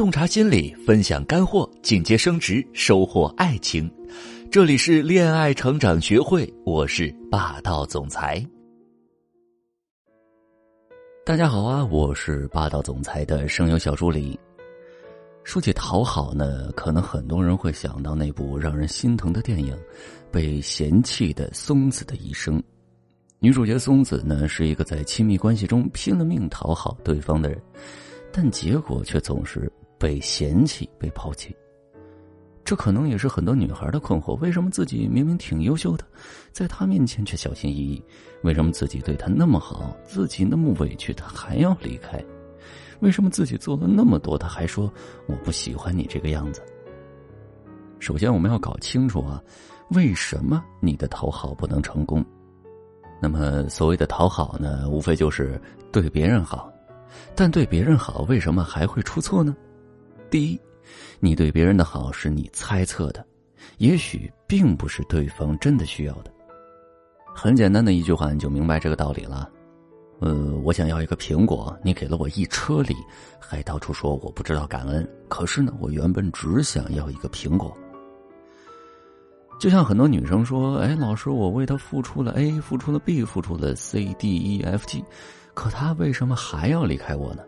洞察心理，分享干货，进阶升职，收获爱情。这里是恋爱成长学会，我是霸道总裁。大家好啊，我是霸道总裁的声优小助理。说起讨好呢，可能很多人会想到那部让人心疼的电影《被嫌弃的松子的一生》。女主角松子呢，是一个在亲密关系中拼了命讨好对方的人，但结果却总是。被嫌弃、被抛弃，这可能也是很多女孩的困惑：为什么自己明明挺优秀的，在他面前却小心翼翼？为什么自己对他那么好，自己那么委屈，他还要离开？为什么自己做了那么多，他还说我不喜欢你这个样子？首先，我们要搞清楚啊，为什么你的讨好不能成功？那么，所谓的讨好呢，无非就是对别人好，但对别人好，为什么还会出错呢？第一，你对别人的好是你猜测的，也许并不是对方真的需要的。很简单的一句话，你就明白这个道理了。呃，我想要一个苹果，你给了我一车梨，还到处说我不知道感恩。可是呢，我原本只想要一个苹果。就像很多女生说：“哎，老师，我为他付出了 A，付出了 B，付出了 C、D、E、F、G，可他为什么还要离开我呢？”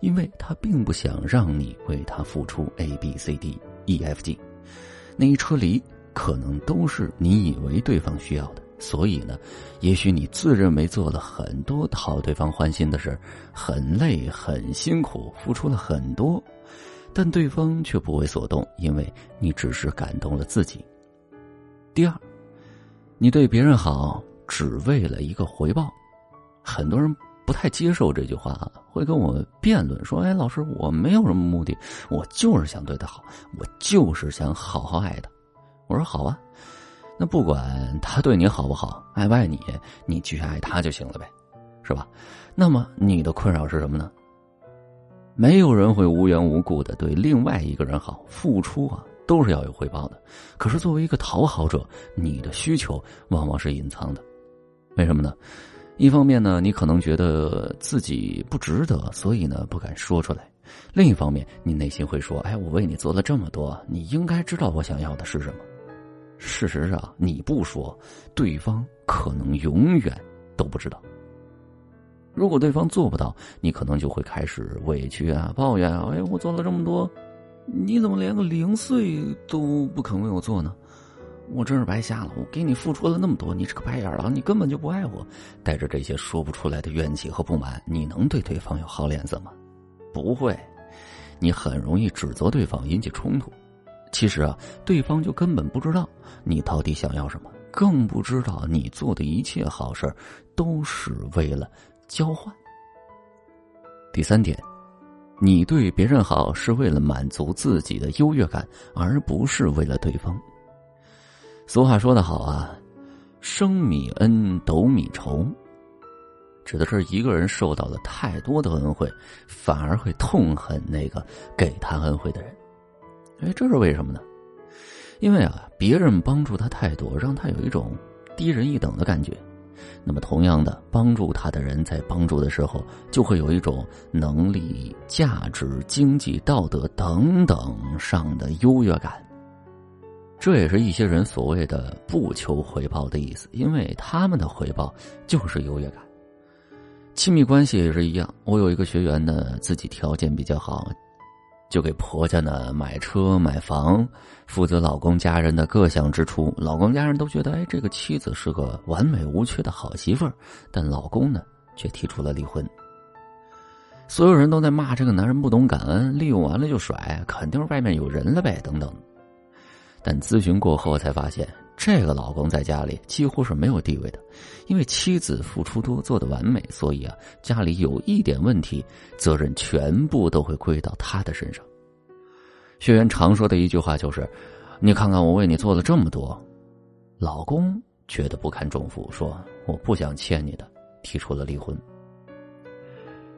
因为他并不想让你为他付出 A B C D E F G，那一车梨可能都是你以为对方需要的，所以呢，也许你自认为做了很多讨对方欢心的事很累很辛苦，付出了很多，但对方却不为所动，因为你只是感动了自己。第二，你对别人好只为了一个回报，很多人。不太接受这句话啊，会跟我辩论说：“哎，老师，我没有什么目的，我就是想对他好，我就是想好好爱他。”我说：“好啊，那不管他对你好不好，爱不爱你，你继续爱他就行了呗，是吧？那么你的困扰是什么呢？没有人会无缘无故的对另外一个人好，付出啊都是要有回报的。可是作为一个讨好者，你的需求往往是隐藏的，为什么呢？”一方面呢，你可能觉得自己不值得，所以呢不敢说出来；另一方面，你内心会说：“哎，我为你做了这么多，你应该知道我想要的是什么。”事实上，你不说，对方可能永远都不知道。如果对方做不到，你可能就会开始委屈啊、抱怨啊：“哎，我做了这么多，你怎么连个零碎都不肯为我做呢？”我真是白瞎了！我给你付出了那么多，你是个白眼狼，你根本就不爱我。带着这些说不出来的怨气和不满，你能对对方有好脸色吗？不会，你很容易指责对方，引起冲突。其实啊，对方就根本不知道你到底想要什么，更不知道你做的一切好事都是为了交换。第三点，你对别人好是为了满足自己的优越感，而不是为了对方。俗话说得好啊，“升米恩，斗米仇”，指的是一个人受到了太多的恩惠，反而会痛恨那个给他恩惠的人。哎，这是为什么呢？因为啊，别人帮助他太多，让他有一种低人一等的感觉。那么，同样的，帮助他的人在帮助的时候，就会有一种能力、价值、经济、道德等等上的优越感。这也是一些人所谓的不求回报的意思，因为他们的回报就是优越感。亲密关系也是一样，我有一个学员呢，自己条件比较好，就给婆家呢买车买房，负责老公家人的各项支出。老公家人都觉得，哎，这个妻子是个完美无缺的好媳妇儿，但老公呢却提出了离婚。所有人都在骂这个男人不懂感恩，利用完了就甩，肯定是外面有人了呗，等等。但咨询过后才发现，这个老公在家里几乎是没有地位的，因为妻子付出多，做的完美，所以啊，家里有一点问题，责任全部都会归到他的身上。学员常说的一句话就是：“你看看我为你做了这么多。”老公觉得不堪重负，说：“我不想欠你的，提出了离婚。”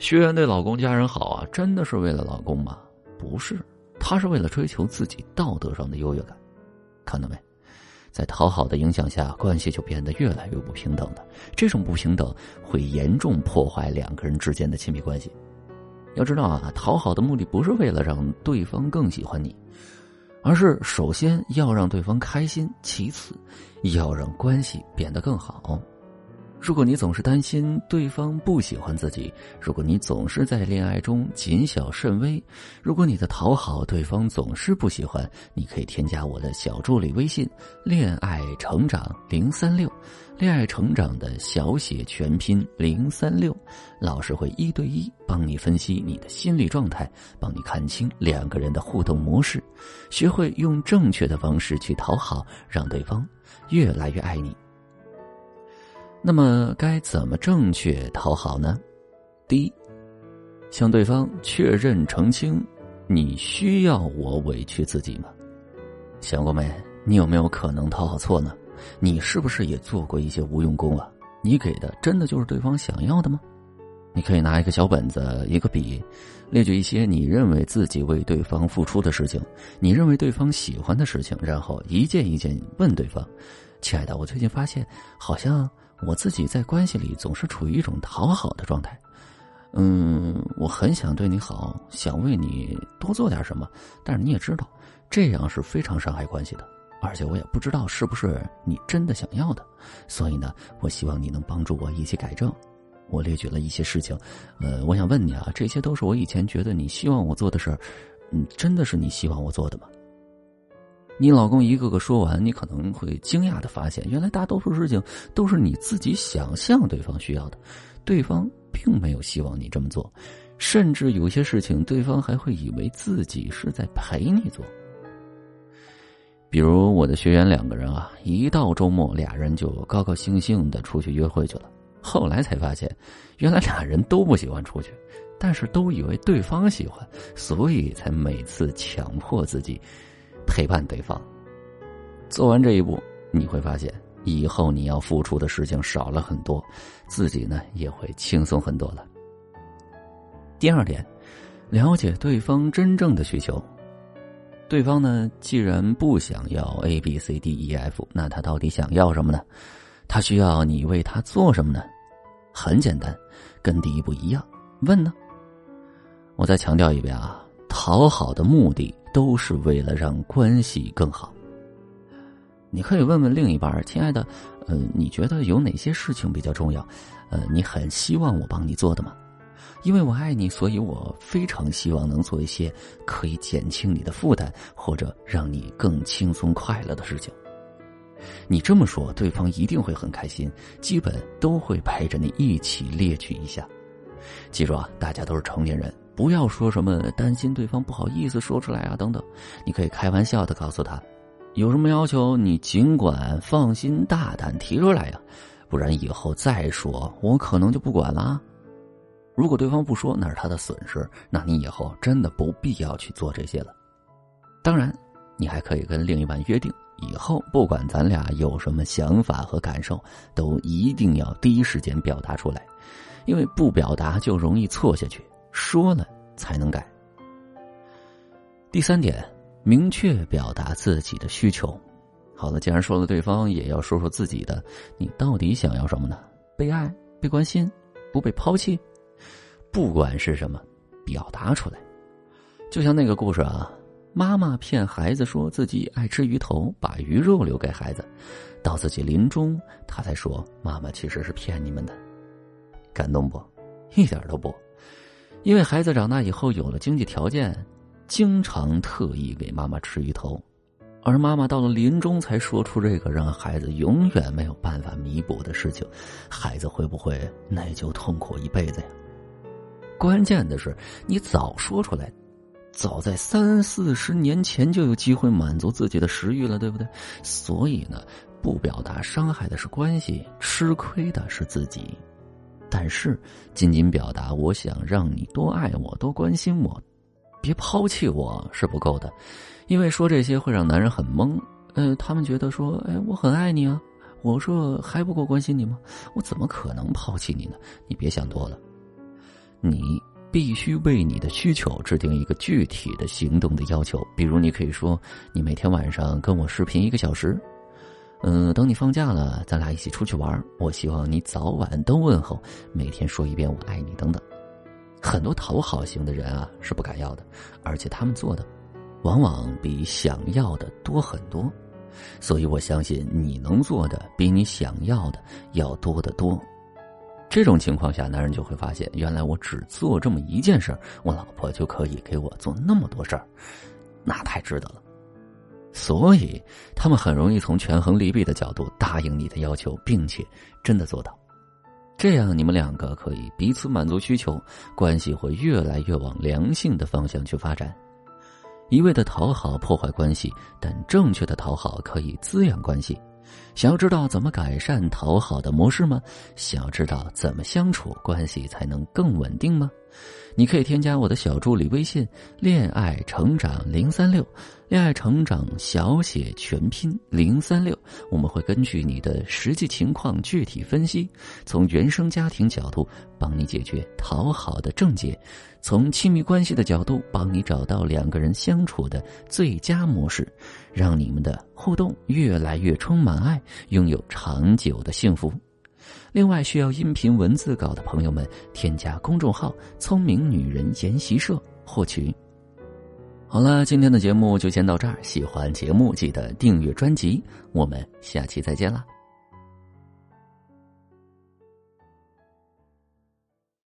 学员对老公家人好啊，真的是为了老公吗？不是，他是为了追求自己道德上的优越感。看到没，在讨好的影响下，关系就变得越来越不平等了。这种不平等会严重破坏两个人之间的亲密关系。要知道啊，讨好的目的不是为了让对方更喜欢你，而是首先要让对方开心，其次要让关系变得更好。如果你总是担心对方不喜欢自己，如果你总是在恋爱中谨小慎微，如果你的讨好对方总是不喜欢，你可以添加我的小助理微信“恋爱成长零三六”，恋爱成长的小写全拼零三六，老师会一对一帮你分析你的心理状态，帮你看清两个人的互动模式，学会用正确的方式去讨好，让对方越来越爱你。那么该怎么正确讨好呢？第一，向对方确认澄清，你需要我委屈自己吗？想过没？你有没有可能讨好错呢？你是不是也做过一些无用功啊？你给的真的就是对方想要的吗？你可以拿一个小本子，一个笔，列举一些你认为自己为对方付出的事情，你认为对方喜欢的事情，然后一件一件问对方：“亲爱的，我最近发现好像……”我自己在关系里总是处于一种讨好的状态，嗯，我很想对你好，想为你多做点什么，但是你也知道，这样是非常伤害关系的，而且我也不知道是不是你真的想要的，所以呢，我希望你能帮助我一起改正。我列举了一些事情，呃，我想问你啊，这些都是我以前觉得你希望我做的事儿，嗯，真的是你希望我做的吗？你老公一个个说完，你可能会惊讶的发现，原来大多数事情都是你自己想象对方需要的，对方并没有希望你这么做，甚至有些事情对方还会以为自己是在陪你做。比如我的学员两个人啊，一到周末，俩人就高高兴兴的出去约会去了。后来才发现，原来俩人都不喜欢出去，但是都以为对方喜欢，所以才每次强迫自己。陪伴对方，做完这一步，你会发现以后你要付出的事情少了很多，自己呢也会轻松很多了。第二点，了解对方真正的需求。对方呢，既然不想要 A B C D E F，那他到底想要什么呢？他需要你为他做什么呢？很简单，跟第一步一样，问呢。我再强调一遍啊，讨好的目的。都是为了让关系更好。你可以问问另一半亲爱的，呃，你觉得有哪些事情比较重要？呃，你很希望我帮你做的吗？因为我爱你，所以我非常希望能做一些可以减轻你的负担，或者让你更轻松快乐的事情。你这么说，对方一定会很开心，基本都会陪着你一起列举一下。记住啊，大家都是成年人。不要说什么担心对方不好意思说出来啊等等，你可以开玩笑的告诉他，有什么要求你尽管放心大胆提出来呀，不然以后再说我可能就不管了。如果对方不说，那是他的损失，那你以后真的不必要去做这些了。当然，你还可以跟另一半约定，以后不管咱俩有什么想法和感受，都一定要第一时间表达出来，因为不表达就容易错下去。说了才能改。第三点，明确表达自己的需求。好了，既然说了，对方也要说说自己的，你到底想要什么呢？被爱、被关心、不被抛弃，不管是什么，表达出来。就像那个故事啊，妈妈骗孩子说自己爱吃鱼头，把鱼肉留给孩子，到自己临终，他才说妈妈其实是骗你们的。感动不？一点都不。因为孩子长大以后有了经济条件，经常特意给妈妈吃鱼头，而妈妈到了临终才说出这个让孩子永远没有办法弥补的事情，孩子会不会内疚痛苦一辈子呀？关键的是，你早说出来，早在三四十年前就有机会满足自己的食欲了，对不对？所以呢，不表达伤害的是关系，吃亏的是自己。但是，仅仅表达我想让你多爱我、多关心我，别抛弃我是不够的，因为说这些会让男人很懵。呃，他们觉得说，哎，我很爱你啊，我说还不够关心你吗？我怎么可能抛弃你呢？你别想多了，你必须为你的需求制定一个具体的行动的要求。比如，你可以说，你每天晚上跟我视频一个小时。嗯，等你放假了，咱俩一起出去玩。我希望你早晚都问候，每天说一遍“我爱你”等等。很多讨好型的人啊是不敢要的，而且他们做的往往比想要的多很多。所以我相信你能做的比你想要的要多得多。这种情况下，男人就会发现，原来我只做这么一件事儿，我老婆就可以给我做那么多事儿，那太值得了。所以，他们很容易从权衡利弊的角度答应你的要求，并且真的做到。这样，你们两个可以彼此满足需求，关系会越来越往良性的方向去发展。一味的讨好破坏关系，但正确的讨好可以滋养关系。想要知道怎么改善讨好的模式吗？想要知道怎么相处关系才能更稳定吗？你可以添加我的小助理微信“恋爱成长零三六”，恋爱成长小写全拼零三六。我们会根据你的实际情况具体分析，从原生家庭角度帮你解决讨好的症结，从亲密关系的角度帮你找到两个人相处的最佳模式，让你们的互动越来越充满爱，拥有长久的幸福。另外，需要音频文字稿的朋友们，添加公众号“聪明女人研习社”获取。好了，今天的节目就先到这儿。喜欢节目记得订阅专辑，我们下期再见啦。